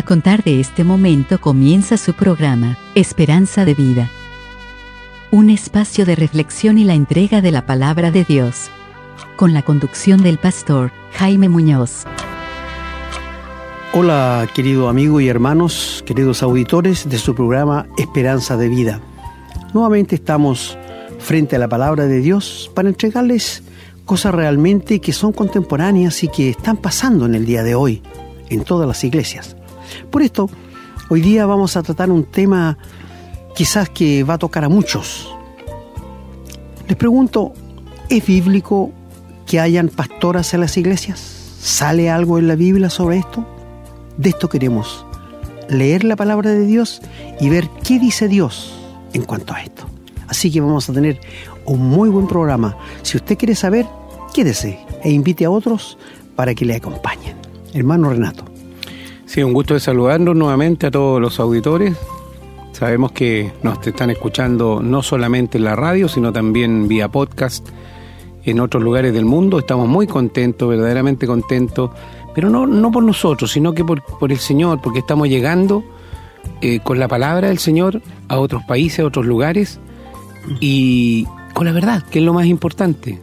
A contar de este momento comienza su programa, Esperanza de Vida. Un espacio de reflexión y la entrega de la palabra de Dios. Con la conducción del pastor Jaime Muñoz. Hola querido amigo y hermanos, queridos auditores de su programa Esperanza de Vida. Nuevamente estamos frente a la palabra de Dios para entregarles cosas realmente que son contemporáneas y que están pasando en el día de hoy en todas las iglesias. Por esto, hoy día vamos a tratar un tema quizás que va a tocar a muchos. Les pregunto, ¿es bíblico que hayan pastoras en las iglesias? ¿Sale algo en la Biblia sobre esto? De esto queremos leer la palabra de Dios y ver qué dice Dios en cuanto a esto. Así que vamos a tener un muy buen programa. Si usted quiere saber, quédese e invite a otros para que le acompañen. Hermano Renato. Sí, un gusto de saludarnos nuevamente a todos los auditores. Sabemos que nos están escuchando no solamente en la radio, sino también vía podcast en otros lugares del mundo. Estamos muy contentos, verdaderamente contentos, pero no, no por nosotros, sino que por, por el Señor, porque estamos llegando eh, con la palabra del Señor a otros países, a otros lugares, y con la verdad, que es lo más importante.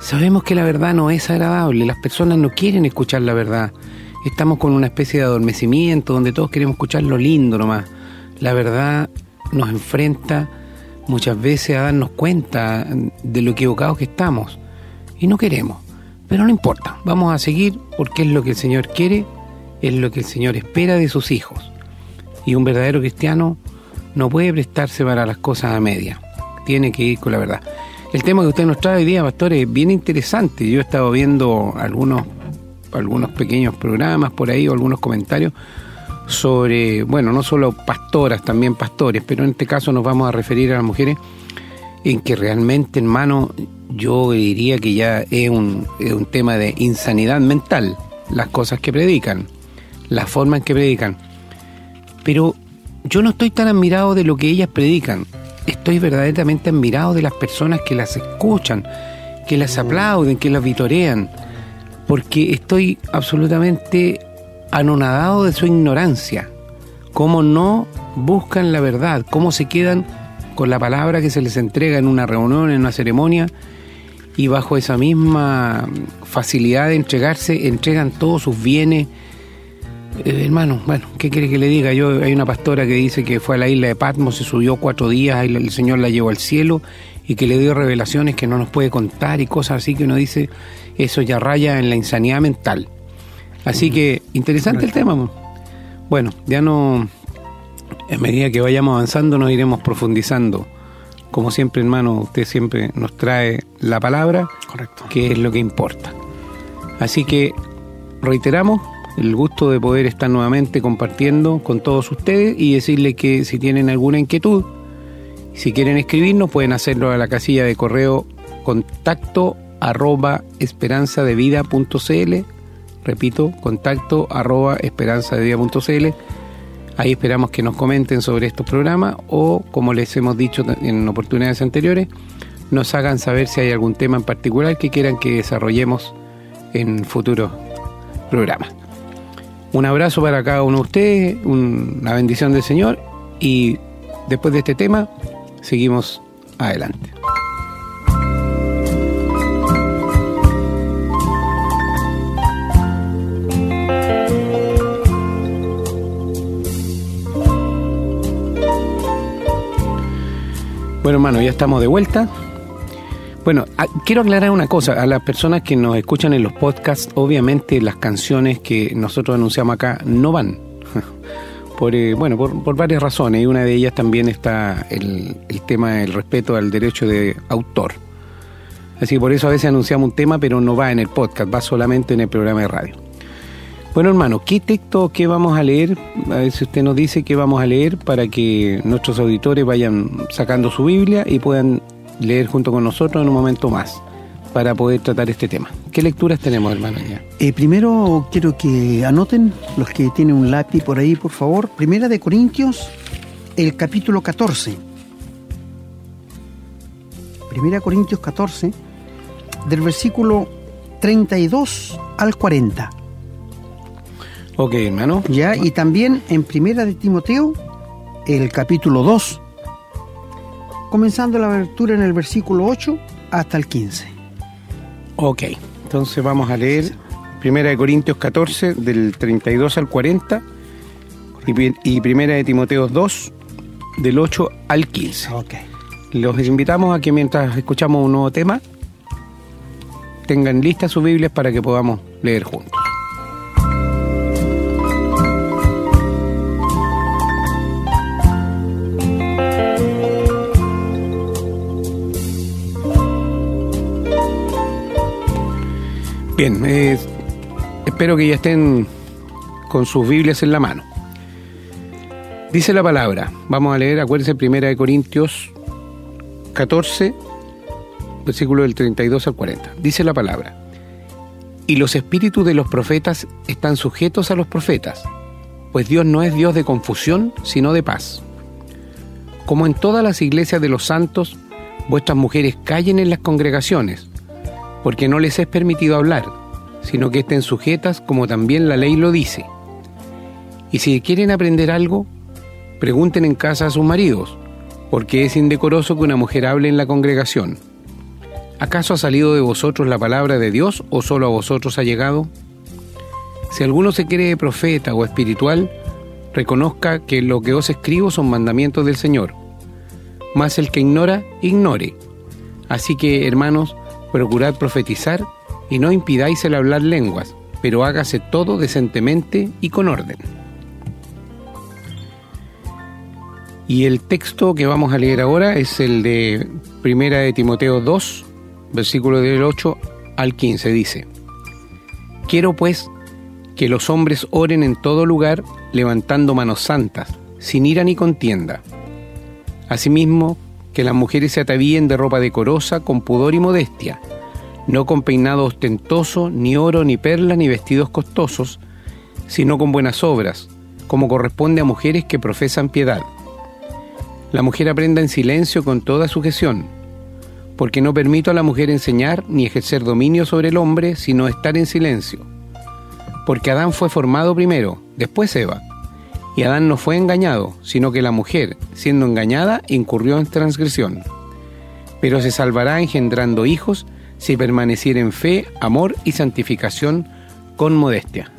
Sabemos que la verdad no es agradable, las personas no quieren escuchar la verdad estamos con una especie de adormecimiento donde todos queremos escuchar lo lindo nomás. La verdad nos enfrenta muchas veces a darnos cuenta de lo equivocados que estamos y no queremos. Pero no importa, vamos a seguir porque es lo que el Señor quiere, es lo que el Señor espera de sus hijos. Y un verdadero cristiano no puede prestarse para las cosas a media, tiene que ir con la verdad. El tema que usted nos trae hoy día, pastor, es bien interesante. Yo he estado viendo algunos algunos pequeños programas por ahí o algunos comentarios sobre, bueno, no solo pastoras, también pastores, pero en este caso nos vamos a referir a las mujeres en que realmente, hermano, yo diría que ya es un, es un tema de insanidad mental, las cosas que predican, la forma en que predican. Pero yo no estoy tan admirado de lo que ellas predican, estoy verdaderamente admirado de las personas que las escuchan, que las aplauden, que las vitorean porque estoy absolutamente anonadado de su ignorancia. Cómo no buscan la verdad, cómo se quedan con la palabra que se les entrega en una reunión, en una ceremonia, y bajo esa misma facilidad de entregarse, entregan todos sus bienes. Eh, hermano, bueno, ¿qué quiere que le diga? Yo hay una pastora que dice que fue a la isla de Patmos, se subió cuatro días, el Señor la llevó al cielo y que le dio revelaciones que no nos puede contar y cosas así que uno dice, eso ya raya en la insanidad mental. Así que interesante el tema. Bueno, ya no, en medida que vayamos avanzando nos iremos profundizando. Como siempre, hermano, usted siempre nos trae la palabra, Correcto. que es lo que importa. Así que reiteramos el gusto de poder estar nuevamente compartiendo con todos ustedes y decirles que si tienen alguna inquietud, si quieren escribirnos, pueden hacerlo a la casilla de correo contacto arroba esperanzadevida.cl. Repito, contacto arroba esperanzadevida.cl. Ahí esperamos que nos comenten sobre estos programas o, como les hemos dicho en oportunidades anteriores, nos hagan saber si hay algún tema en particular que quieran que desarrollemos en futuros programas. Un abrazo para cada uno de ustedes, una bendición del Señor y después de este tema seguimos adelante. Bueno, hermano, ya estamos de vuelta. Bueno, quiero aclarar una cosa. A las personas que nos escuchan en los podcasts, obviamente las canciones que nosotros anunciamos acá no van. Por, eh, bueno, por, varias razones. Y una de ellas también está el, tema del respeto al derecho de autor. Así que por eso a veces anunciamos un tema, pero no va en el podcast, va solamente en el programa de radio. Bueno, hermano, ¿qué texto qué vamos a leer? A ver si usted nos dice qué vamos a leer para que nuestros auditores vayan sacando su Biblia y puedan leer junto con nosotros en un momento más para poder tratar este tema. ¿Qué lecturas tenemos, hermano? Eh, primero quiero que anoten los que tienen un lápiz por ahí, por favor. Primera de Corintios, el capítulo 14. Primera Corintios 14, del versículo 32 al 40. Ok, hermano. Ya, y también en Primera de Timoteo, el capítulo 2, comenzando la lectura en el versículo 8 hasta el 15. Ok, entonces vamos a leer Primera de Corintios 14, del 32 al 40, y, y Primera de Timoteo 2, del 8 al 15. Ok. Los invitamos a que mientras escuchamos un nuevo tema, tengan listas sus Biblias para que podamos leer juntos. Bien, eh, espero que ya estén con sus Biblias en la mano. Dice la palabra, vamos a leer, acuérdense, Primera de Corintios 14, versículo del 32 al 40. Dice la palabra, y los espíritus de los profetas están sujetos a los profetas, pues Dios no es Dios de confusión, sino de paz. Como en todas las iglesias de los santos, vuestras mujeres callen en las congregaciones, porque no les es permitido hablar, sino que estén sujetas como también la ley lo dice. Y si quieren aprender algo, pregunten en casa a sus maridos, porque es indecoroso que una mujer hable en la congregación. ¿Acaso ha salido de vosotros la palabra de Dios o solo a vosotros ha llegado? Si alguno se cree profeta o espiritual, reconozca que lo que os escribo son mandamientos del Señor. Mas el que ignora, ignore. Así que, hermanos, procurad profetizar y no impidáis el hablar lenguas, pero hágase todo decentemente y con orden. Y el texto que vamos a leer ahora es el de Primera de Timoteo 2, versículo del 8 al 15. Dice, Quiero pues que los hombres oren en todo lugar levantando manos santas, sin ira ni contienda. Asimismo, que las mujeres se atavíen de ropa decorosa, con pudor y modestia, no con peinado ostentoso, ni oro, ni perlas, ni vestidos costosos, sino con buenas obras, como corresponde a mujeres que profesan piedad la mujer aprenda en silencio con toda sujeción, porque no permito a la mujer enseñar ni ejercer dominio sobre el hombre, sino estar en silencio. Porque Adán fue formado primero, después Eva, y Adán no fue engañado, sino que la mujer, siendo engañada, incurrió en transgresión. Pero se salvará engendrando hijos si permaneciera en fe, amor y santificación con modestia.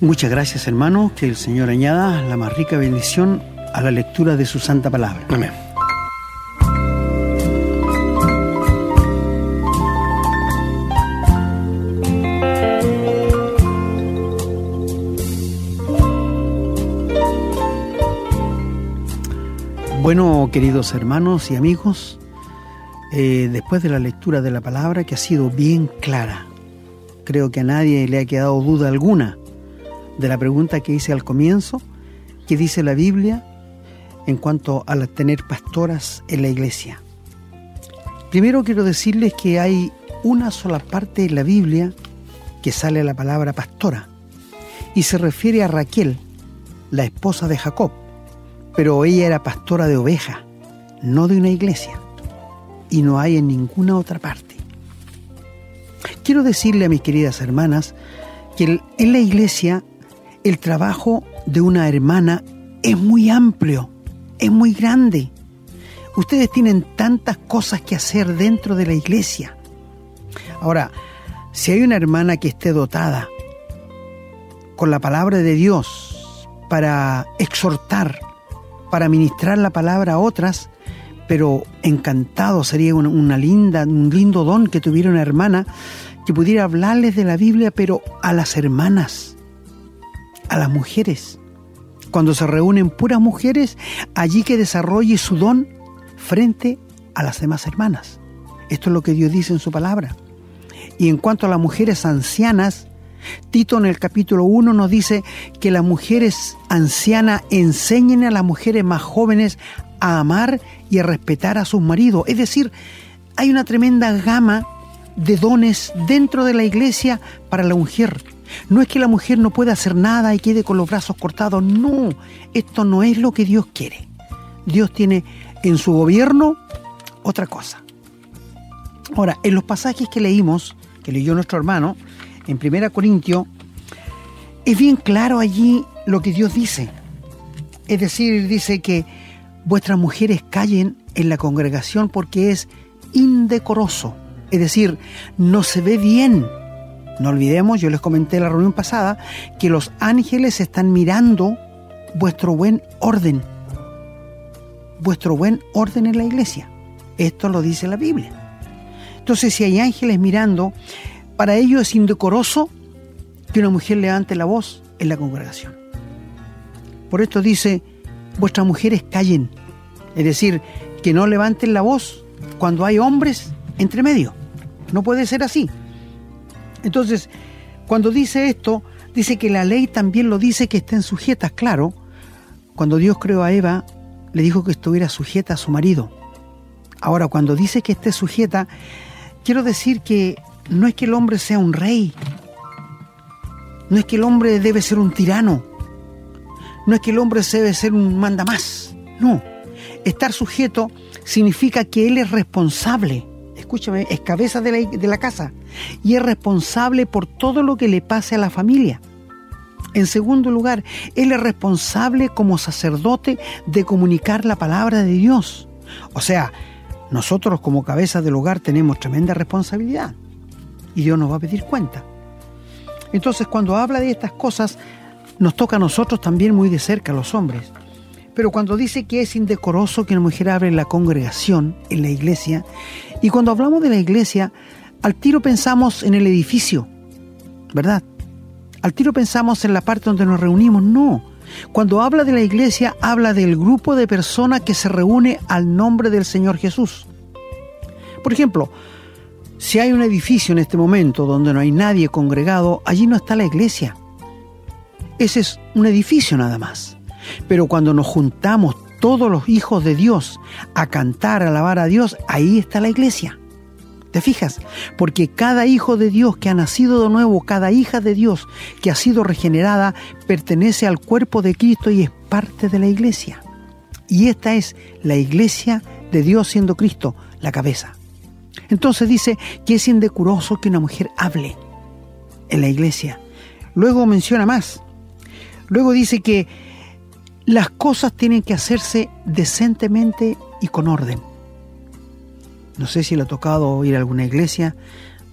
Muchas gracias hermano, que el Señor añada la más rica bendición a la lectura de su santa palabra. Amén. Bueno, queridos hermanos y amigos, eh, después de la lectura de la palabra que ha sido bien clara, creo que a nadie le ha quedado duda alguna de la pregunta que hice al comienzo, que dice la Biblia en cuanto a tener pastoras en la iglesia. Primero quiero decirles que hay una sola parte en la Biblia que sale la palabra pastora y se refiere a Raquel, la esposa de Jacob, pero ella era pastora de oveja, no de una iglesia, y no hay en ninguna otra parte. Quiero decirle a mis queridas hermanas que en la iglesia el trabajo de una hermana es muy amplio es muy grande. Ustedes tienen tantas cosas que hacer dentro de la iglesia. Ahora, si hay una hermana que esté dotada con la palabra de Dios para exhortar, para ministrar la palabra a otras, pero encantado sería una, linda, un lindo don que tuviera una hermana que pudiera hablarles de la Biblia, pero a las hermanas, a las mujeres cuando se reúnen puras mujeres, allí que desarrolle su don frente a las demás hermanas. Esto es lo que Dios dice en su palabra. Y en cuanto a las mujeres ancianas, Tito en el capítulo 1 nos dice que las mujeres ancianas enseñen a las mujeres más jóvenes a amar y a respetar a sus maridos. Es decir, hay una tremenda gama de dones dentro de la iglesia para la mujer. No es que la mujer no pueda hacer nada y quede con los brazos cortados, no, esto no es lo que Dios quiere. Dios tiene en su gobierno otra cosa. Ahora, en los pasajes que leímos, que leyó nuestro hermano, en 1 Corintios, es bien claro allí lo que Dios dice. Es decir, dice que vuestras mujeres callen en la congregación porque es indecoroso. Es decir, no se ve bien. No olvidemos, yo les comenté en la reunión pasada, que los ángeles están mirando vuestro buen orden. Vuestro buen orden en la iglesia. Esto lo dice la Biblia. Entonces, si hay ángeles mirando, para ellos es indecoroso que una mujer levante la voz en la congregación. Por esto dice, vuestras mujeres callen. Es decir, que no levanten la voz cuando hay hombres entre medio. No puede ser así. Entonces, cuando dice esto, dice que la ley también lo dice que estén sujetas, claro. Cuando Dios creó a Eva, le dijo que estuviera sujeta a su marido. Ahora, cuando dice que esté sujeta, quiero decir que no es que el hombre sea un rey, no es que el hombre debe ser un tirano, no es que el hombre debe ser un manda más, no. Estar sujeto significa que él es responsable, escúchame, es cabeza de la, de la casa y es responsable por todo lo que le pase a la familia. En segundo lugar, él es responsable como sacerdote de comunicar la palabra de Dios. O sea, nosotros como cabeza del hogar tenemos tremenda responsabilidad y Dios nos va a pedir cuenta. Entonces cuando habla de estas cosas, nos toca a nosotros también muy de cerca, los hombres. Pero cuando dice que es indecoroso que una mujer hable en la congregación, en la iglesia, y cuando hablamos de la iglesia, al tiro pensamos en el edificio, ¿verdad? Al tiro pensamos en la parte donde nos reunimos, no. Cuando habla de la iglesia, habla del grupo de personas que se reúne al nombre del Señor Jesús. Por ejemplo, si hay un edificio en este momento donde no hay nadie congregado, allí no está la iglesia. Ese es un edificio nada más. Pero cuando nos juntamos todos los hijos de Dios a cantar, a alabar a Dios, ahí está la iglesia. ¿Te fijas? Porque cada hijo de Dios que ha nacido de nuevo, cada hija de Dios que ha sido regenerada, pertenece al cuerpo de Cristo y es parte de la iglesia. Y esta es la iglesia de Dios siendo Cristo la cabeza. Entonces dice que es indecoroso que una mujer hable en la iglesia. Luego menciona más. Luego dice que las cosas tienen que hacerse decentemente y con orden. No sé si le ha tocado ir a alguna iglesia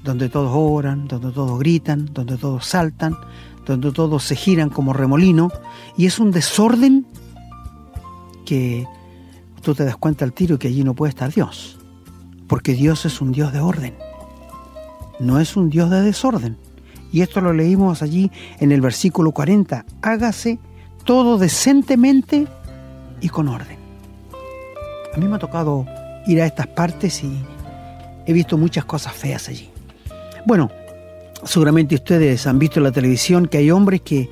donde todos oran, donde todos gritan, donde todos saltan, donde todos se giran como remolino, y es un desorden que tú te das cuenta al tiro que allí no puede estar Dios, porque Dios es un Dios de orden, no es un Dios de desorden. Y esto lo leímos allí en el versículo 40, hágase todo decentemente y con orden. A mí me ha tocado ir a estas partes y he visto muchas cosas feas allí. Bueno, seguramente ustedes han visto en la televisión que hay hombres que,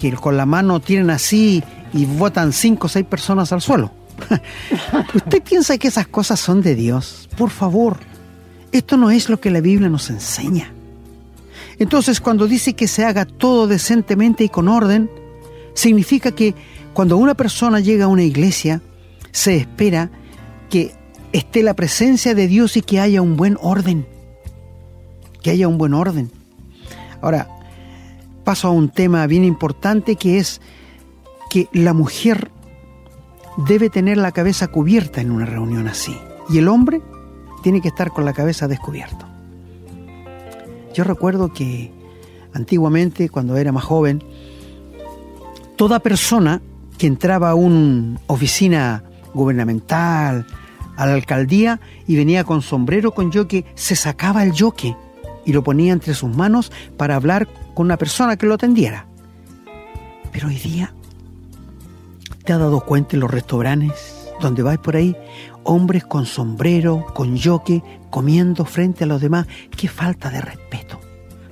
que con la mano tienen así y botan cinco o seis personas al suelo. ¿Usted piensa que esas cosas son de Dios? Por favor, esto no es lo que la Biblia nos enseña. Entonces, cuando dice que se haga todo decentemente y con orden, significa que cuando una persona llega a una iglesia, se espera que esté la presencia de Dios y que haya un buen orden. Que haya un buen orden. Ahora, paso a un tema bien importante que es que la mujer debe tener la cabeza cubierta en una reunión así y el hombre tiene que estar con la cabeza descubierta. Yo recuerdo que antiguamente, cuando era más joven, toda persona que entraba a una oficina gubernamental, a la alcaldía y venía con sombrero con yoque, se sacaba el yoque y lo ponía entre sus manos para hablar con una persona que lo atendiera. Pero hoy día, ¿te has dado cuenta en los restaurantes donde vais por ahí? Hombres con sombrero, con yoque, comiendo frente a los demás. Qué falta de respeto.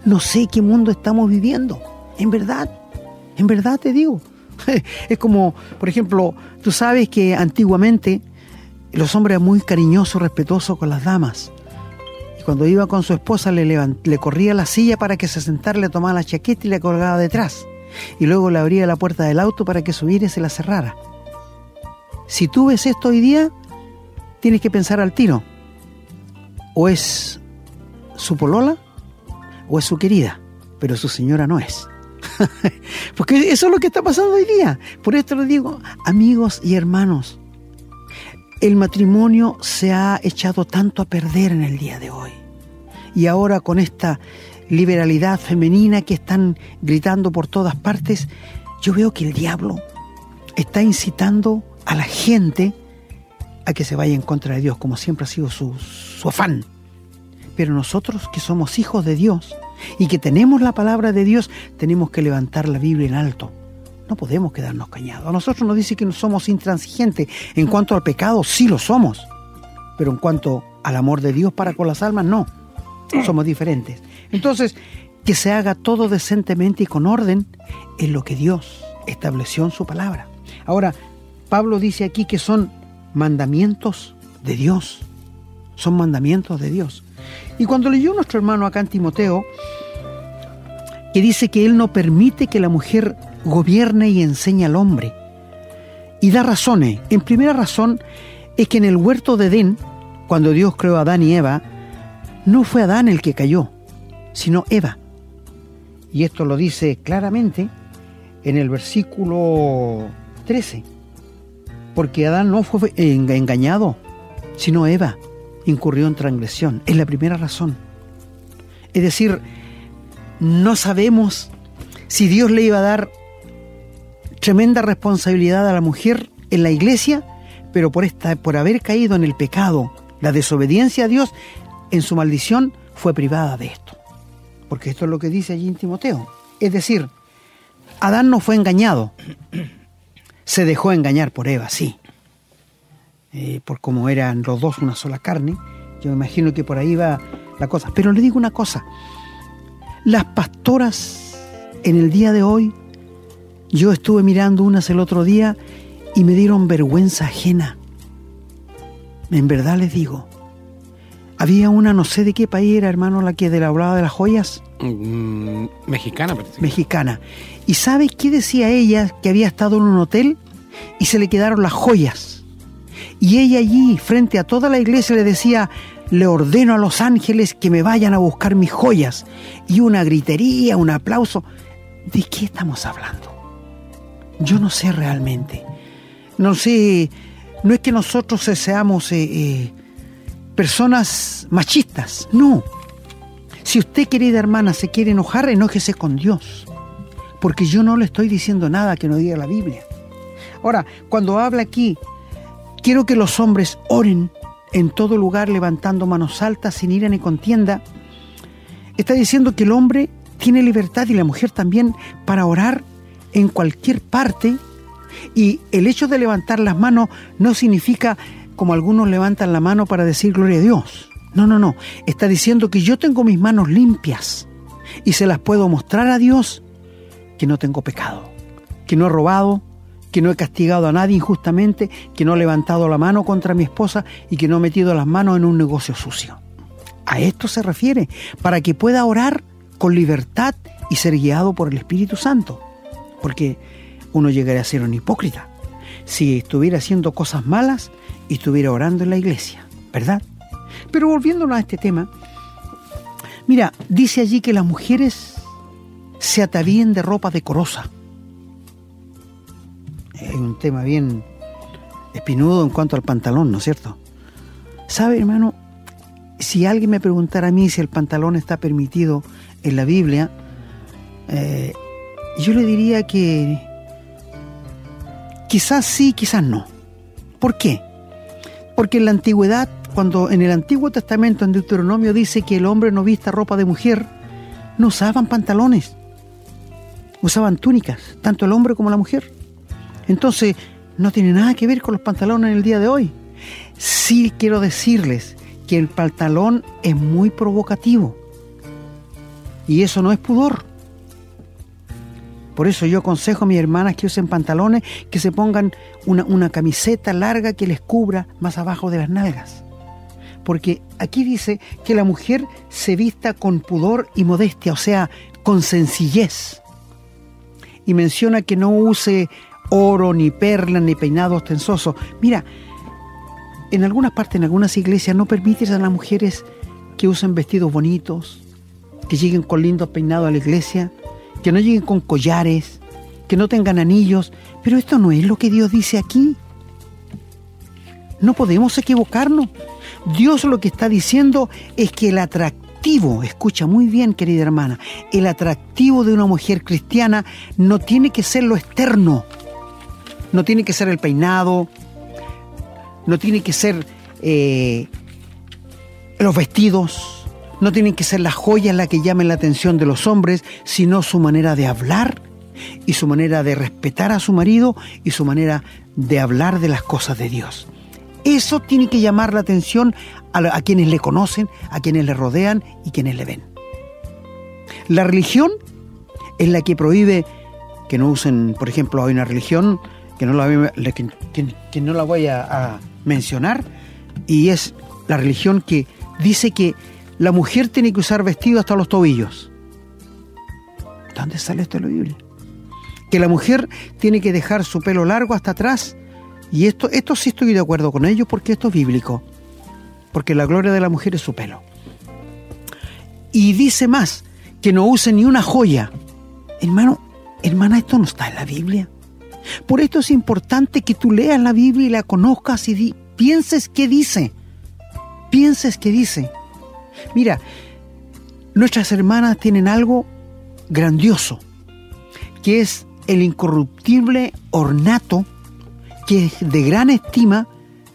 No sé qué mundo estamos viviendo. En verdad, en verdad te digo. Es como, por ejemplo, tú sabes que antiguamente los hombres eran muy cariñosos, respetuosos con las damas. Y cuando iba con su esposa le, le corría la silla para que se sentara, le tomaba la chaqueta y le colgaba detrás. Y luego le abría la puerta del auto para que subiera y se la cerrara. Si tú ves esto hoy día, tienes que pensar al tiro. O es su polola o es su querida, pero su señora no es. Porque eso es lo que está pasando hoy día. Por esto les digo, amigos y hermanos, el matrimonio se ha echado tanto a perder en el día de hoy. Y ahora con esta liberalidad femenina que están gritando por todas partes, yo veo que el diablo está incitando a la gente a que se vaya en contra de Dios, como siempre ha sido su, su afán. Pero nosotros que somos hijos de Dios y que tenemos la palabra de Dios, tenemos que levantar la Biblia en alto. No podemos quedarnos callados. A nosotros nos dice que no somos intransigentes. En cuanto al pecado, sí lo somos. Pero en cuanto al amor de Dios para con las almas, no. Somos diferentes. Entonces, que se haga todo decentemente y con orden en lo que Dios estableció en su palabra. Ahora, Pablo dice aquí que son mandamientos de Dios. Son mandamientos de Dios. Y cuando leyó nuestro hermano acá en Timoteo, que dice que él no permite que la mujer gobierne y enseñe al hombre. Y da razones. En primera razón es que en el huerto de Edén, cuando Dios creó a Adán y Eva, no fue Adán el que cayó, sino Eva. Y esto lo dice claramente en el versículo 13. Porque Adán no fue engañado, sino Eva incurrió en transgresión. Es la primera razón. Es decir, no sabemos si Dios le iba a dar tremenda responsabilidad a la mujer en la iglesia, pero por, esta, por haber caído en el pecado, la desobediencia a Dios, en su maldición fue privada de esto. Porque esto es lo que dice allí en Timoteo. Es decir, Adán no fue engañado, se dejó engañar por Eva, sí. Eh, por cómo eran los dos una sola carne, yo me imagino que por ahí va la cosa. Pero le digo una cosa, las pastoras en el día de hoy, yo estuve mirando unas el otro día y me dieron vergüenza ajena. En verdad les digo, había una, no sé de qué país era, hermano, la que de la hablaba de las joyas. Mm, mexicana, parece. Mexicana. ¿Y sabe qué decía ella que había estado en un hotel y se le quedaron las joyas? Y ella allí, frente a toda la iglesia, le decía, le ordeno a los ángeles que me vayan a buscar mis joyas. Y una gritería, un aplauso. ¿De qué estamos hablando? Yo no sé realmente. No sé, no es que nosotros seamos eh, eh, personas machistas, no. Si usted, querida hermana, se quiere enojar, enójese con Dios. Porque yo no le estoy diciendo nada que no diga la Biblia. Ahora, cuando habla aquí Quiero que los hombres oren en todo lugar levantando manos altas sin ira ni contienda. Está diciendo que el hombre tiene libertad y la mujer también para orar en cualquier parte. Y el hecho de levantar las manos no significa como algunos levantan la mano para decir gloria a Dios. No, no, no. Está diciendo que yo tengo mis manos limpias y se las puedo mostrar a Dios que no tengo pecado, que no he robado, que no he castigado a nadie injustamente, que no he levantado la mano contra mi esposa y que no he metido las manos en un negocio sucio. A esto se refiere, para que pueda orar con libertad y ser guiado por el Espíritu Santo. Porque uno llegaría a ser un hipócrita si estuviera haciendo cosas malas y estuviera orando en la iglesia, ¿verdad? Pero volviéndonos a este tema, mira, dice allí que las mujeres se atavíen de ropa decorosa es un tema bien espinudo en cuanto al pantalón, ¿no es cierto? ¿Sabe, hermano? Si alguien me preguntara a mí si el pantalón está permitido en la Biblia, eh, yo le diría que quizás sí, quizás no. ¿Por qué? Porque en la antigüedad, cuando en el Antiguo Testamento, en Deuteronomio, dice que el hombre no vista ropa de mujer, no usaban pantalones, usaban túnicas, tanto el hombre como la mujer. Entonces, no tiene nada que ver con los pantalones en el día de hoy. Sí quiero decirles que el pantalón es muy provocativo. Y eso no es pudor. Por eso yo aconsejo a mis hermanas que usen pantalones, que se pongan una, camiseta larga que les cubra más abajo de las nalgas. Porque aquí dice que la mujer se vista con pudor y modestia, o sea, con sencillez. Y menciona que no use oro, ni perlas, ni peinado ostensoso. Mira, en algunas partes, en algunas iglesias, no permites a las mujeres que usen vestidos bonitos, que lleguen con lindos peinados a la iglesia, que no lleguen con collares, que no tengan anillos, pero esto no es lo que Dios dice aquí. No podemos equivocarnos. Dios lo que está diciendo es que el atractivo, escucha muy bien querida hermana, el atractivo de una mujer cristiana no tiene que ser lo externo, no tiene que ser el peinado, no tiene que ser eh, los vestidos, no tienen que ser las joyas las que llamen la atención de los hombres, sino su manera de hablar y su manera de respetar a su marido y su manera de hablar de las cosas de Dios. Eso tiene que llamar la atención a, quienes le conocen, a quienes le rodean y quienes le ven. La religión es la que prohíbe que no usen, por ejemplo, hay una religión que no la, que, no la voy a mencionar, y es la religión que dice que la mujer tiene que usar vestido hasta los tobillos. ¿Dónde sale esto en la Biblia? Que la mujer tiene que dejar su pelo largo hasta atrás y esto, esto sí estoy de acuerdo con ellos porque esto es bíblico. Porque la gloria de la mujer es su pelo. Y dice más, que no use ni una joya. Hermano, hermana, esto no está en la Biblia. Por esto es importante que tú leas la Biblia y la conozcas y pienses qué dice. Pienses qué dice. Mira, nuestras hermanas tienen algo grandioso, que es el incorruptible ornato que es de gran estima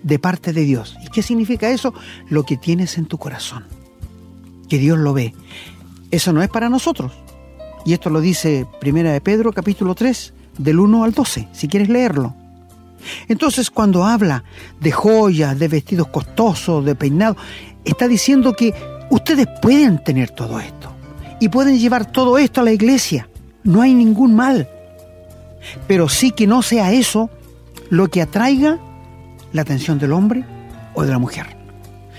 de parte de Dios. ¿Y qué significa eso? Lo que tienes en tu corazón, que Dios lo ve. Eso no es para nosotros. Y esto lo dice Primera de Pedro, capítulo 3, del 1 al 12, si quieres leerlo. Entonces, cuando habla de joyas, de vestidos costosos, de peinados, está diciendo que ustedes pueden tener todo esto y pueden llevar todo esto a la iglesia. No hay ningún mal. Pero sí que no sea eso lo que atraiga la atención del hombre o de la mujer,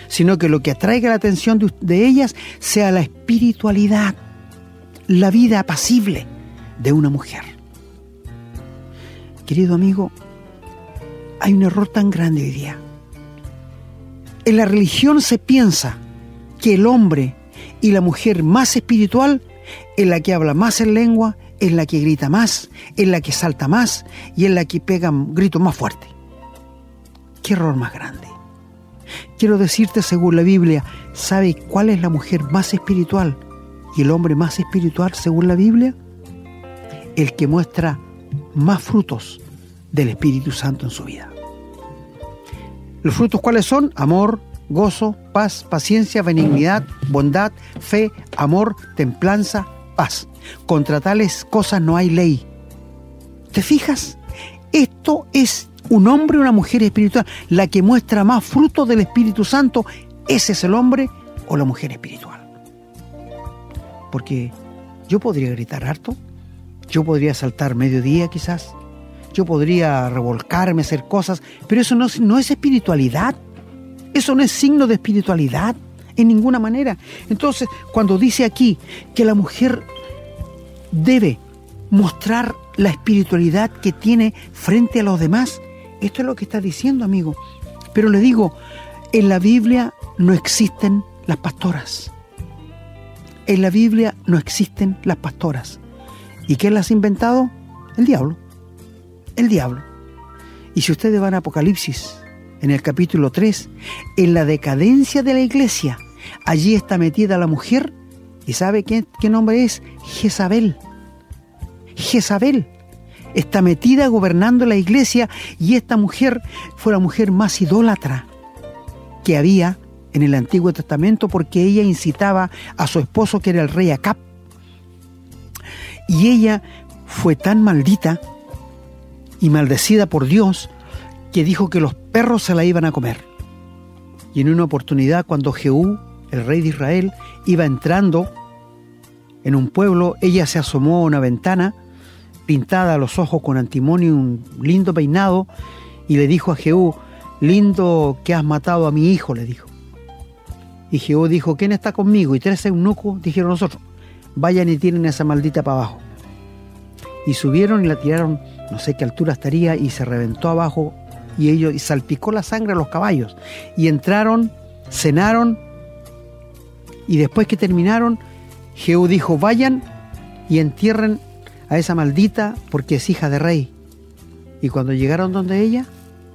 sino que lo que atraiga la atención de, ellas sea la espiritualidad, la vida apacible de una mujer. Querido amigo, hay un error tan grande hoy día. En la religión se piensa que el hombre y la mujer más espiritual es la que habla más en lengua, es la que grita más, es la que salta más y es la que pega gritos más fuertes. ¿Qué error más grande? Quiero decirte, según la Biblia, ¿sabe cuál es la mujer más espiritual y el hombre más espiritual según la Biblia? El que muestra más frutos del Espíritu Santo en su vida. ¿Los frutos cuáles son? Amor, gozo, paz, paciencia, benignidad, bondad, fe, amor, templanza, paz. Contra tales cosas no hay ley. ¿Te fijas? Esto es un hombre o una mujer espiritual. La que muestra más fruto del Espíritu Santo, ese es el hombre o la mujer espiritual. Porque yo podría gritar harto, yo podría saltar mediodía quizás, yo podría revolcarme, hacer cosas, pero eso no, no es espiritualidad. Eso no es signo de espiritualidad en ninguna manera. Entonces, cuando dice aquí que la mujer debe mostrar la espiritualidad que tiene frente a los demás. Esto es lo que está diciendo, amigo. Pero le digo, en la Biblia no existen las pastoras. En la Biblia no existen las pastoras. ¿Y quién las ha inventado? El diablo. El diablo. Y si ustedes van a Apocalipsis, en el capítulo 3, en la decadencia de la iglesia, allí está metida la mujer ¿Y sabe qué, nombre es? Jezabel. Jezabel está metida gobernando la iglesia y esta mujer fue la mujer más idólatra que había en el Antiguo Testamento porque ella incitaba a su esposo que era el rey Acab. Y ella fue tan maldita y maldecida por Dios que dijo que los perros se la iban a comer. Y en una oportunidad cuando Jehú el rey de Israel, iba entrando en un pueblo, ella se asomó a una ventana, pintada a los ojos con antimonio, un lindo peinado, y le dijo a Jehú, lindo que has matado a mi hijo, le dijo. Y Jehú dijo, ¿quién está conmigo? Y tres eunucos dijeron nosotros, vayan y tiren esa maldita para abajo. Y subieron y la tiraron, no sé qué altura estaría, y se reventó abajo, y ellos, y salpicó la sangre a los caballos. Y entraron, cenaron, y después que terminaron, Jehú dijo, vayan y entierren a esa maldita porque es hija de rey. Y cuando llegaron donde ella,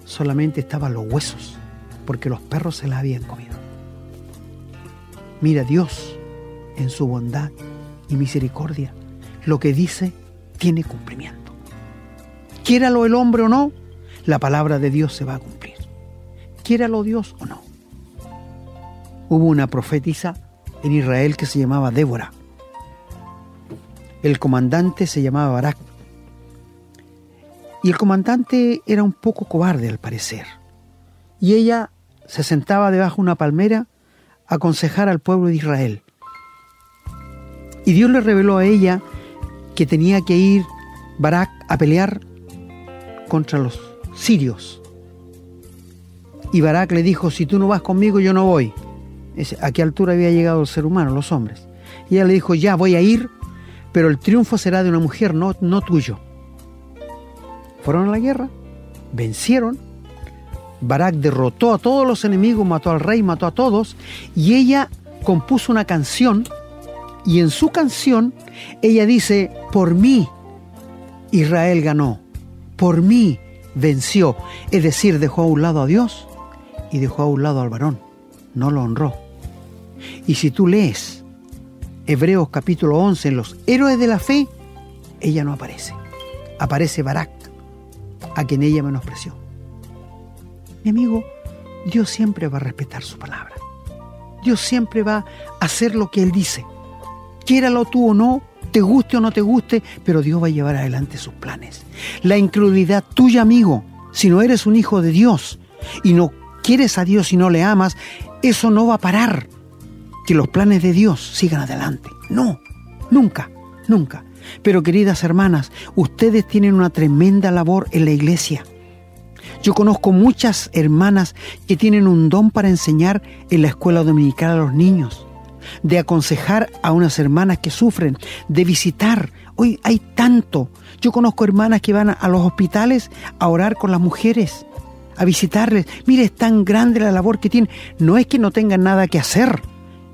solamente estaban los huesos, porque los perros se la habían comido. Mira, Dios, en su bondad y misericordia, lo que dice tiene cumplimiento. Quiéralo el hombre o no, la palabra de Dios se va a cumplir. Quiéralo Dios o no. Hubo una profetisa en Israel que se llamaba Débora. El comandante se llamaba Barak. Y el comandante era un poco cobarde al parecer. Y ella se sentaba debajo de una palmera a aconsejar al pueblo de Israel. Y Dios le reveló a ella que tenía que ir Barak a pelear contra los sirios. Y Barak le dijo, si tú no vas conmigo, yo no voy. ¿A qué altura había llegado el ser humano, los hombres? Y ella le dijo, ya voy a ir, pero el triunfo será de una mujer, no, no tuyo. Fueron a la guerra, vencieron, Barak derrotó a todos los enemigos, mató al rey, mató a todos, y ella compuso una canción, y en su canción ella dice, por mí Israel ganó, por mí venció, es decir, dejó a un lado a Dios y dejó a un lado al varón, no lo honró. Y si tú lees Hebreos capítulo 11 en los héroes de la fe, ella no aparece. Aparece Barak, a quien ella menospreció. Mi amigo, Dios siempre va a respetar su palabra. Dios siempre va a hacer lo que Él dice. Quiéralo tú o no, te guste o no te guste, pero Dios va a llevar adelante sus planes. La incredulidad tuya, amigo, si no eres un hijo de Dios y no quieres a Dios y no le amas, eso no va a parar que los planes de Dios sigan adelante. No, nunca, nunca. Pero queridas hermanas, ustedes tienen una tremenda labor en la iglesia. Yo conozco muchas hermanas que tienen un don para enseñar en la escuela dominical a los niños de aconsejar a unas hermanas que sufren, de visitar. Hoy hay tanto. Yo conozco hermanas que van a los hospitales a orar con las mujeres, a visitarles. Mire, es tan grande la labor que tienen. No es que no tengan nada que hacer.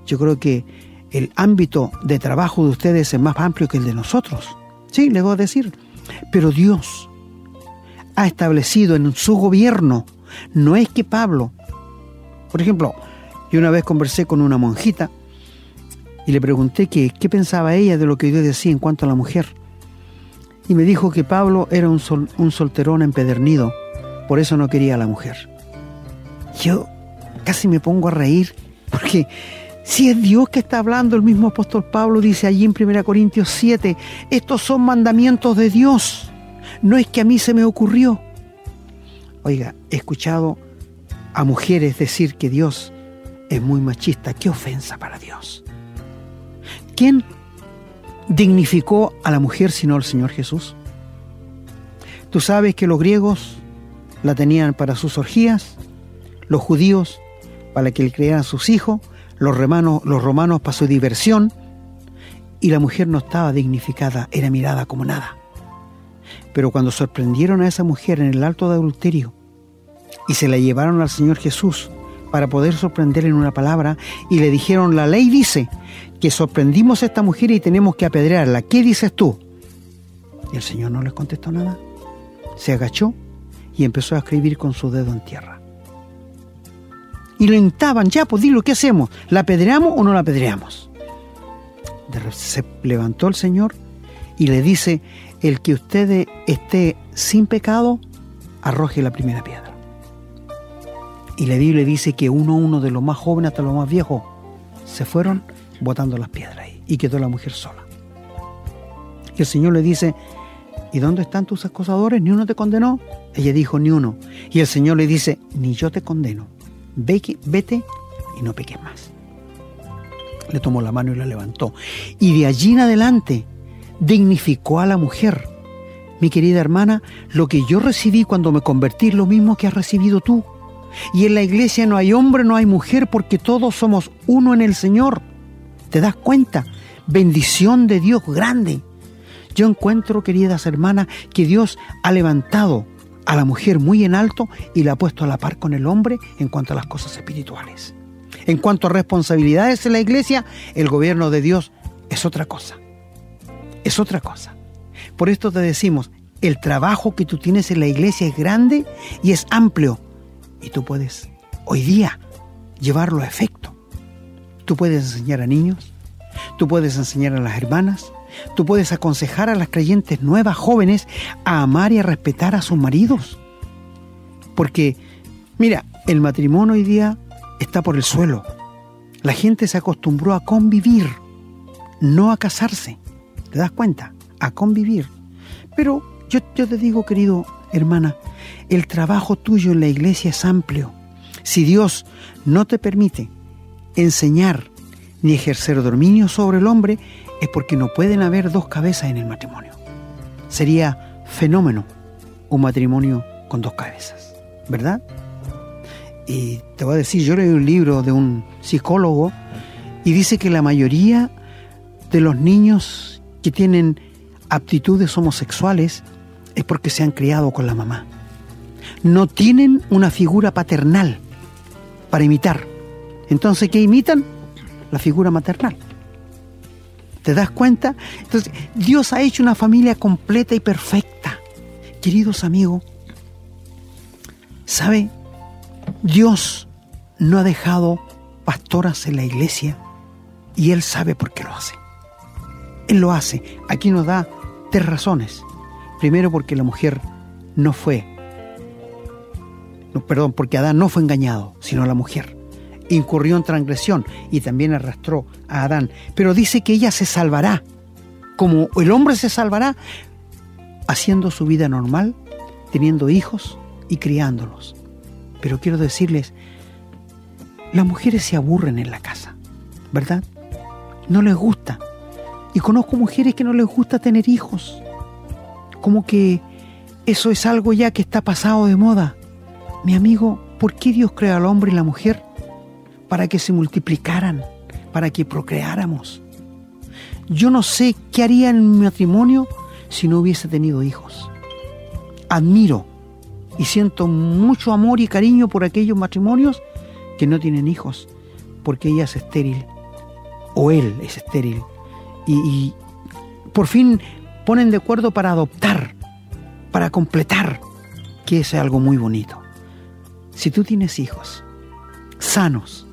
Yo creo que el ámbito de trabajo de ustedes es más amplio que el de nosotros. Sí, les voy a decir. Pero Dios ha establecido en su gobierno, no es que Pablo, por ejemplo, yo una vez conversé con una monjita y le pregunté qué pensaba ella de lo que Dios decía en cuanto a la mujer. Y me dijo que Pablo era un, un solterón empedernido, por eso no quería a la mujer. Yo casi me pongo a reír, porque si es Dios que está hablando, el mismo apóstol Pablo dice allí en 1 Corintios 7, estos son mandamientos de Dios, no es que a mí se me ocurrió. Oiga, he escuchado a mujeres decir que Dios es muy machista, qué ofensa para Dios. ¿Quién dignificó a la mujer sino el Señor Jesús? Tú sabes que los griegos la tenían para sus orgías, los judíos para que le crearan sus hijos, los romanos, los romanos para su diversión, y la mujer no estaba dignificada, era mirada como nada. Pero cuando sorprendieron a esa mujer en el alto de adulterio y se la llevaron al Señor Jesús para poder sorprender en una palabra y le dijeron, la ley dice que sorprendimos a esta mujer y tenemos que apedrearla. ¿Qué dices tú? Y el Señor no les contestó nada. Se agachó y empezó a escribir con su dedo en tierra. Y le hintaban, ya, pues dilo, ¿qué hacemos? ¿La apedreamos o no la apedreamos? Se levantó el Señor y le dice, el que usted esté sin pecado, arroje la primera piedra. Y la Biblia dice que uno uno de los más jóvenes hasta los más viejos se fueron botando las piedras y quedó la mujer sola. Y el Señor le dice, ¿y dónde están tus acosadores? ¿Ni uno te condenó? Ella dijo, ni uno. Y el Señor le dice, ni yo te condeno. Vete y no peques más. Le tomó la mano y la levantó. Y de allí en adelante dignificó a la mujer. Mi querida hermana, lo que yo recibí cuando me convertí es lo mismo que has recibido tú. Y en la iglesia no hay hombre, no hay mujer, porque todos somos uno en el Señor. ¿Te das cuenta? Bendición de Dios grande. Yo encuentro, queridas hermanas, que Dios ha levantado a la mujer muy en alto y la ha puesto a la par con el hombre en cuanto a las cosas espirituales. En cuanto a responsabilidades en la iglesia, el gobierno de Dios es otra cosa. es otra cosa. Por esto te decimos, el trabajo que tú tienes en la iglesia es grande y es amplio. Y tú puedes hoy día llevarlo a efecto. Tú puedes enseñar a niños, tú puedes enseñar a las hermanas, tú puedes aconsejar a las creyentes nuevas, jóvenes, a amar y a respetar a sus maridos. Porque, mira, el matrimonio hoy día está por el suelo. La gente se acostumbró a convivir, no a casarse. ¿Te das cuenta? A convivir. Pero yo, yo te digo, querido hermana, el trabajo tuyo en la iglesia es amplio. Si Dios no te permite enseñar ni ejercer dominio sobre el hombre, es porque no pueden haber dos cabezas en el matrimonio. Sería fenómeno un matrimonio con dos cabezas, ¿verdad? Y te voy a decir, yo leí un libro de un psicólogo y dice que la mayoría de los niños que tienen aptitudes homosexuales es porque se han criado con la mamá. No tienen una figura paternal para imitar. Entonces, ¿qué imitan? La figura maternal. ¿Te das cuenta? Entonces, Dios ha hecho una familia completa y perfecta. Queridos amigos, ¿sabe? Dios no ha dejado pastoras en la iglesia y Él sabe por qué lo hace. Él lo hace. Aquí nos da tres razones. Primero porque la mujer no fue, no, perdón, porque Adán no fue engañado, sino la mujer. Incurrió en transgresión y también arrastró a Adán. Pero dice que ella se salvará, como el hombre se salvará, haciendo su vida normal, teniendo hijos y criándolos. Pero quiero decirles, las mujeres se aburren en la casa, ¿verdad? No les gusta. Y conozco mujeres que no les gusta tener hijos. Como que eso es algo ya que está pasado de moda. Mi amigo, ¿por qué Dios creó al hombre y la mujer? Para que se multiplicaran, para que procreáramos. Yo no sé qué haría en mi matrimonio si no hubiese tenido hijos. Admiro y siento mucho amor y cariño por aquellos matrimonios que no tienen hijos, porque ella es estéril o él es estéril. Y, y por fin ponen de acuerdo para adoptar, para completar, que es algo muy bonito. Si tú tienes hijos sanos,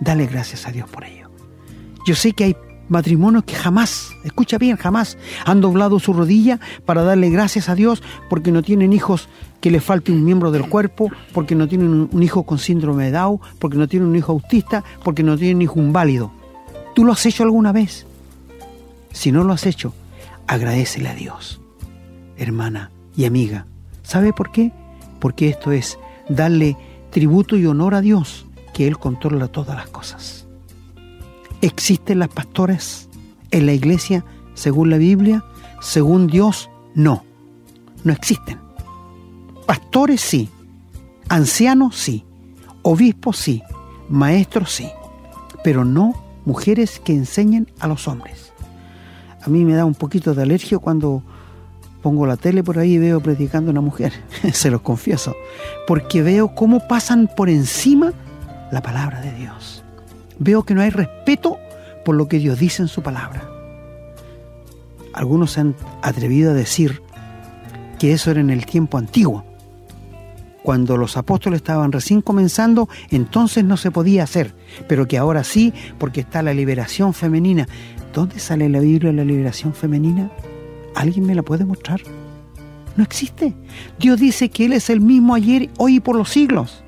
dale gracias a Dios por ello. Yo sé que hay matrimonios que jamás, escucha bien, jamás han doblado su rodilla para darle gracias a Dios porque no tienen hijos que le falte un miembro del cuerpo, porque no tienen un hijo con síndrome de Down, porque no tienen un hijo autista, porque no tienen un hijo inválido. ¿Tú lo has hecho alguna vez? Si no lo has hecho, agradecele a Dios, hermana y amiga. ¿Sabe por qué? Porque esto es darle tributo y honor a Dios, que Él controla todas las cosas. ¿Existen las pastores en la iglesia según la Biblia? Según Dios, no. No existen. Pastores sí, ancianos sí, obispos sí, maestros sí, pero no mujeres que enseñen a los hombres. A mí me da un poquito de alergia cuando pongo la tele por ahí y veo predicando una mujer, se los confieso, porque veo cómo pasan por encima la palabra de Dios veo que no hay respeto por lo que Dios dice en su palabra. Algunos se han atrevido a decir que eso era en el tiempo antiguo. Cuando los apóstoles estaban recién comenzando, entonces no se podía hacer, pero que ahora sí, porque está la liberación femenina. ¿Dónde sale la Biblia la liberación femenina? ¿Alguien me la puede mostrar? No existe. Dios dice que Él es el mismo ayer, hoy y por los siglos.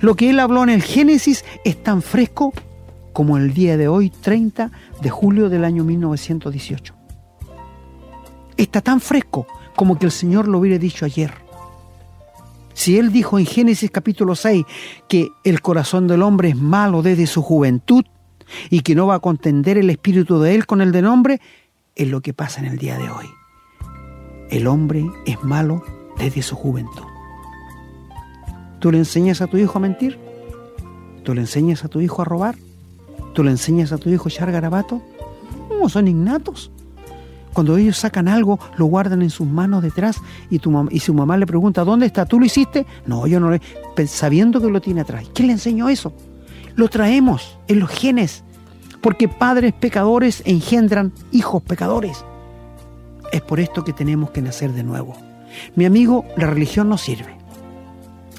Lo que él habló en el Génesis es tan fresco como el día de hoy, 30 de julio del año 1918. Está tan fresco como que el Señor lo hubiera dicho ayer. Si Él dijo en Génesis capítulo 6 que el corazón del hombre es malo desde su juventud y que no va a contender el espíritu de Él con el del hombre, es lo que pasa en el día de hoy. El hombre es malo desde su juventud. ¿Tú le enseñas a tu hijo a mentir? ¿Tú le enseñas a tu hijo a robar? ¿Tú le enseñas a tu hijo a echar garabato? No, son innatos. Cuando ellos sacan algo, lo guardan en sus manos detrás y, tu su mamá le pregunta, ¿dónde está? ¿Tú lo hiciste? No, yo no lo Sabiendo que lo tiene atrás. ¿Quién le enseñó eso? Lo traemos en los genes, porque padres pecadores engendran hijos pecadores. es por esto que tenemos que nacer de nuevo. Mi amigo, la religión no sirve.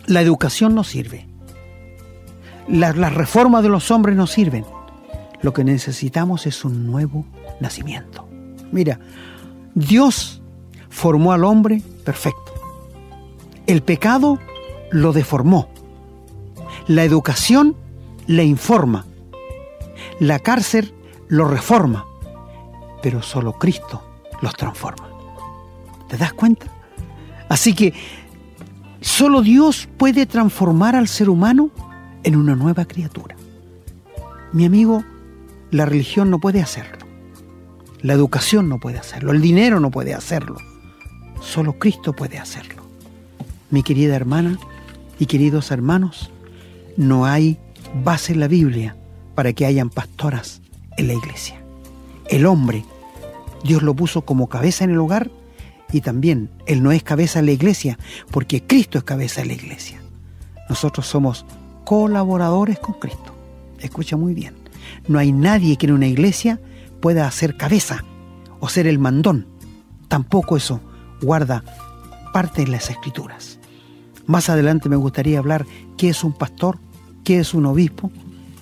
La educación no sirve. Las la reformas de los hombres no sirven. Lo que necesitamos es un nuevo nacimiento. Mira, Dios formó al hombre perfecto. El pecado lo deformó. La educación le informa. La cárcel lo reforma. Pero solo Cristo los transforma. ¿Te das cuenta? Así que solo Dios puede transformar al ser humano en una nueva criatura. Mi amigo, la religión no puede hacerlo. La educación no puede hacerlo. El dinero no puede hacerlo. Solo Cristo puede hacerlo. Mi querida hermana y queridos hermanos, no hay base en la Biblia para que hayan pastoras en la iglesia. El hombre, Dios lo puso como cabeza en el hogar y también Él no es cabeza en la iglesia porque Cristo es cabeza en la iglesia. Nosotros somos colaboradores con Cristo. Escucha muy bien. No hay nadie que en una iglesia pueda hacer cabeza o ser el mandón. Tampoco eso guarda parte en las escrituras. Más adelante me gustaría hablar qué es un pastor, qué es un obispo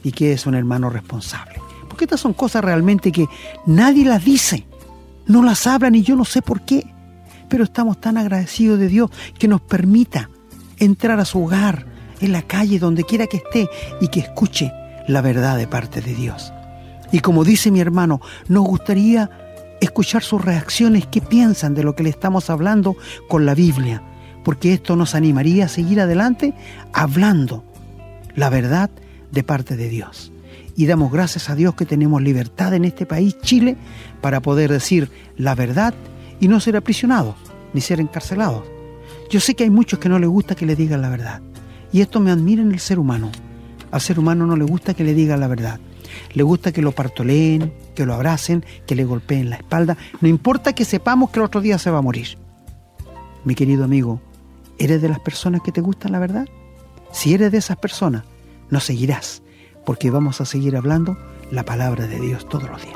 y qué es un hermano responsable. Porque estas son cosas realmente que nadie las dice, no las hablan y yo no sé por qué. Pero estamos tan agradecidos de Dios que nos permita entrar a su hogar, en la calle, donde quiera que esté, y que escuche la verdad de parte de Dios. Y como dice mi hermano, nos gustaría escuchar sus reacciones, qué piensan de lo que le estamos hablando con la Biblia, porque esto nos animaría a seguir adelante hablando la verdad de parte de Dios. Y damos gracias a Dios que tenemos libertad en este país, Chile, para poder decir la verdad y no ser aprisionados ni ser encarcelados. Yo sé que hay muchos que no les gusta que le digan la verdad. Y esto me admira en el ser humano. Al ser humano no le gusta que le digan la verdad. Le gusta que lo partoleen, que lo abracen, que le golpeen la espalda. No importa que sepamos que el otro día se va a morir. Mi querido amigo, ¿eres de las personas que te gustan la verdad? Si eres de esas personas, no seguirás, porque vamos a seguir hablando la palabra de Dios todos los días.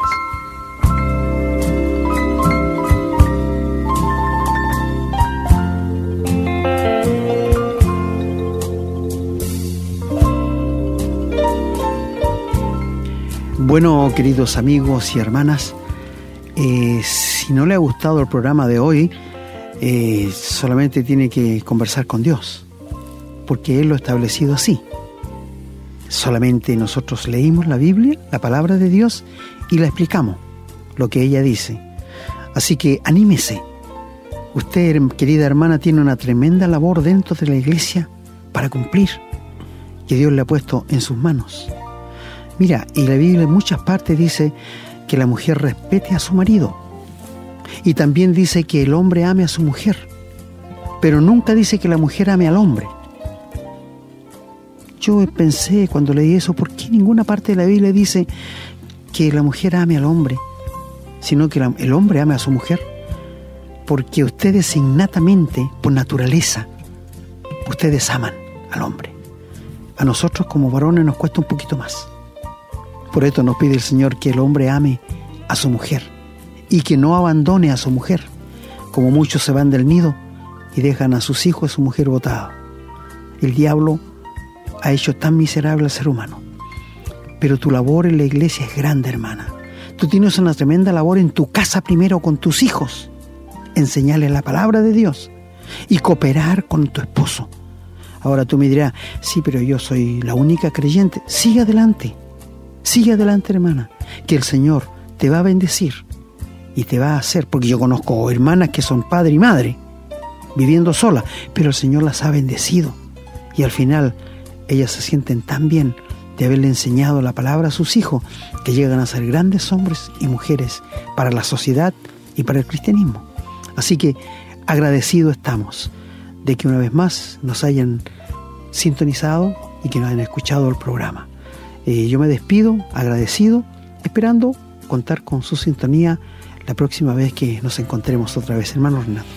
Bueno, queridos amigos y hermanas, eh, si no le ha gustado el programa de hoy, eh, solamente tiene que conversar con Dios, porque Él lo ha establecido así. Solamente nosotros leímos la Biblia, la palabra de Dios, y la explicamos, lo que ella dice. Así que anímese. Usted, querida hermana, tiene una tremenda labor dentro de la iglesia para cumplir, que Dios le ha puesto en sus manos. Mira, y la Biblia en muchas partes dice que la mujer respete a su marido. Y también dice que el hombre ame a su mujer. Pero nunca dice que la mujer ame al hombre. Yo pensé cuando leí eso, ¿por qué ninguna parte de la Biblia dice que la mujer ame al hombre? Sino que el hombre ame a su mujer. Porque ustedes innatamente, por naturaleza, ustedes aman al hombre. A nosotros como varones nos cuesta un poquito más. Por esto nos pide el Señor que el hombre ame a su mujer y que no abandone a su mujer, como muchos se van del nido y dejan a sus hijos a su mujer botada. El diablo ha hecho tan miserable al ser humano. Pero tu labor en la iglesia es grande, hermana. Tú tienes una tremenda labor en tu casa primero con tus hijos, enseñarles la palabra de Dios y cooperar con tu esposo. Ahora tú me dirás, sí, pero yo soy la única creyente. Sigue adelante. Sigue adelante, hermana, que el Señor te va a bendecir y te va a hacer, porque yo conozco hermanas que son padre y madre, viviendo solas, pero el Señor las ha bendecido y al final ellas se sienten tan bien de haberle enseñado la palabra a sus hijos que llegan a ser grandes hombres y mujeres para la sociedad y para el cristianismo. Así que agradecidos estamos de que una vez más nos hayan sintonizado y que nos hayan escuchado el programa. Eh, yo me despido agradecido, esperando contar con su sintonía la próxima vez que nos encontremos otra vez, hermano Renato.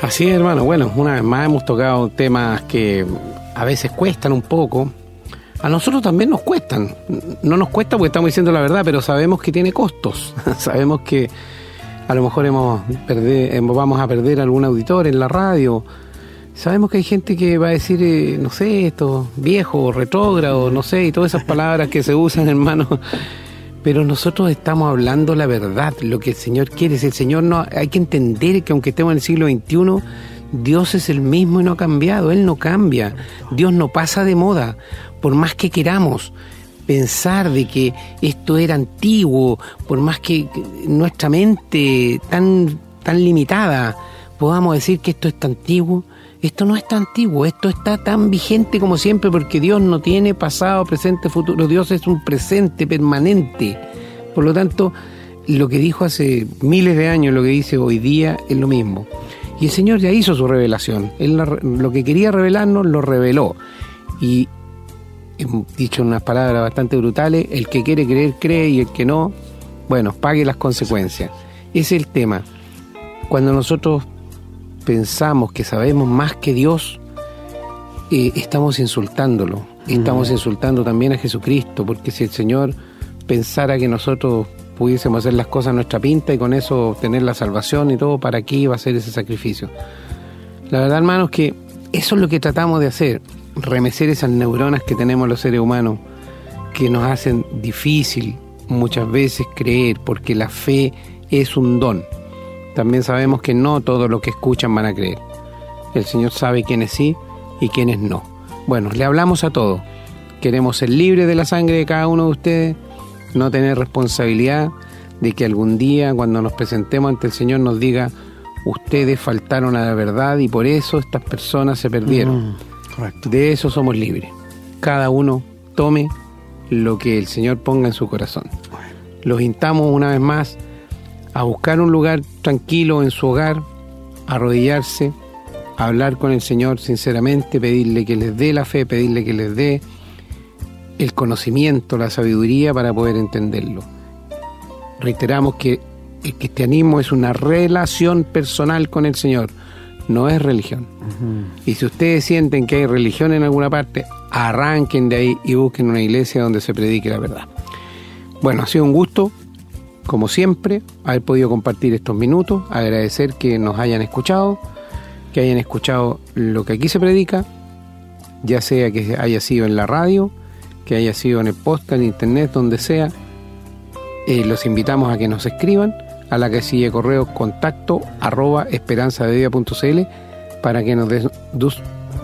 Así es, hermano. Bueno, una vez más hemos tocado temas que a veces cuestan un poco. A nosotros también nos cuestan. No nos cuesta porque estamos diciendo la verdad, pero sabemos que tiene costos. sabemos que a lo mejor hemos perder, vamos a perder algún auditor en la radio. Sabemos que hay gente que va a decir, eh, no sé, esto, viejo, retrógrado, no sé, y todas esas palabras que se usan, hermano. Pero nosotros estamos hablando la verdad, lo que el Señor quiere. Si el Señor no, hay que entender que aunque estemos en el siglo XXI, Dios es el mismo y no ha cambiado, Él no cambia, Dios no pasa de moda, por más que queramos pensar de que esto era antiguo, por más que nuestra mente tan, tan limitada podamos decir que esto es tan antiguo, esto no es tan antiguo, esto está tan vigente como siempre porque Dios no tiene pasado, presente, futuro, Dios es un presente permanente. Por lo tanto, lo que dijo hace miles de años, lo que dice hoy día es lo mismo. Y el Señor ya hizo su revelación. Él lo que quería revelarnos lo reveló. Y dicho unas palabras bastante brutales, el que quiere creer cree y el que no, bueno, pague las consecuencias. Ese es el tema. Cuando nosotros pensamos que sabemos más que Dios, eh, estamos insultándolo. Estamos insultando también a Jesucristo, porque si el Señor pensara que nosotros pudiésemos hacer las cosas a nuestra pinta y con eso obtener la salvación y todo, ¿para qué iba a hacer ese sacrificio? La verdad, hermanos, que eso es lo que tratamos de hacer, remecer esas neuronas que tenemos los seres humanos, que nos hacen difícil muchas veces creer, porque la fe es un don. También sabemos que no todos los que escuchan van a creer. El Señor sabe quiénes sí y quiénes no. Bueno, le hablamos a todos. Queremos ser libres de la sangre de cada uno de ustedes, no tener responsabilidad de que algún día cuando nos presentemos ante el Señor nos diga, ustedes faltaron a la verdad y por eso estas personas se perdieron. Mm, de eso somos libres. Cada uno tome lo que el Señor ponga en su corazón. Los instamos una vez más a buscar un lugar tranquilo en su hogar, arrodillarse, hablar con el Señor sinceramente, pedirle que les dé la fe, pedirle que les dé el conocimiento, la sabiduría para poder entenderlo. Reiteramos que el cristianismo es una relación personal con el Señor, no es religión. Y si ustedes sienten que hay religión en alguna parte, arranquen de ahí y busquen una iglesia donde se predique la verdad. Bueno, ha sido un gusto como siempre, haber podido compartir estos minutos, agradecer que nos hayan escuchado, que hayan escuchado lo que aquí se predica, ya sea que haya sido en la radio, que haya sido en el podcast, en internet, donde sea. Eh, los invitamos a que nos escriban a la casilla de correo contacto arroba esperanzadevida.cl para que nos den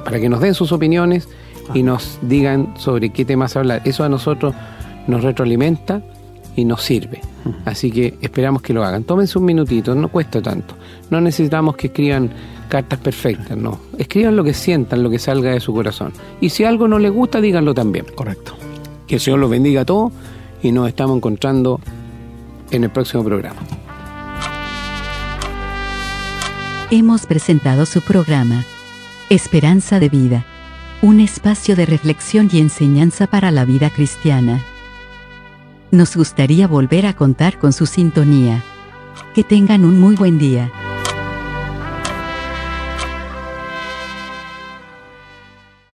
para que nos den sus opiniones y nos digan sobre qué temas hablar. Eso a nosotros nos retroalimenta y nos sirve. Así que esperamos que lo hagan. Tómense un minutito, no cuesta tanto. No necesitamos que escriban cartas perfectas, no. Escriban lo que sientan, lo que salga de su corazón. Y si algo no les gusta, díganlo también. Correcto. Que el Señor los bendiga a todos y nos estamos encontrando en el próximo programa. Hemos presentado su programa, Esperanza de Vida, un espacio de reflexión y enseñanza para la vida cristiana. Nos gustaría volver a contar con su sintonía. Que tengan un muy buen día.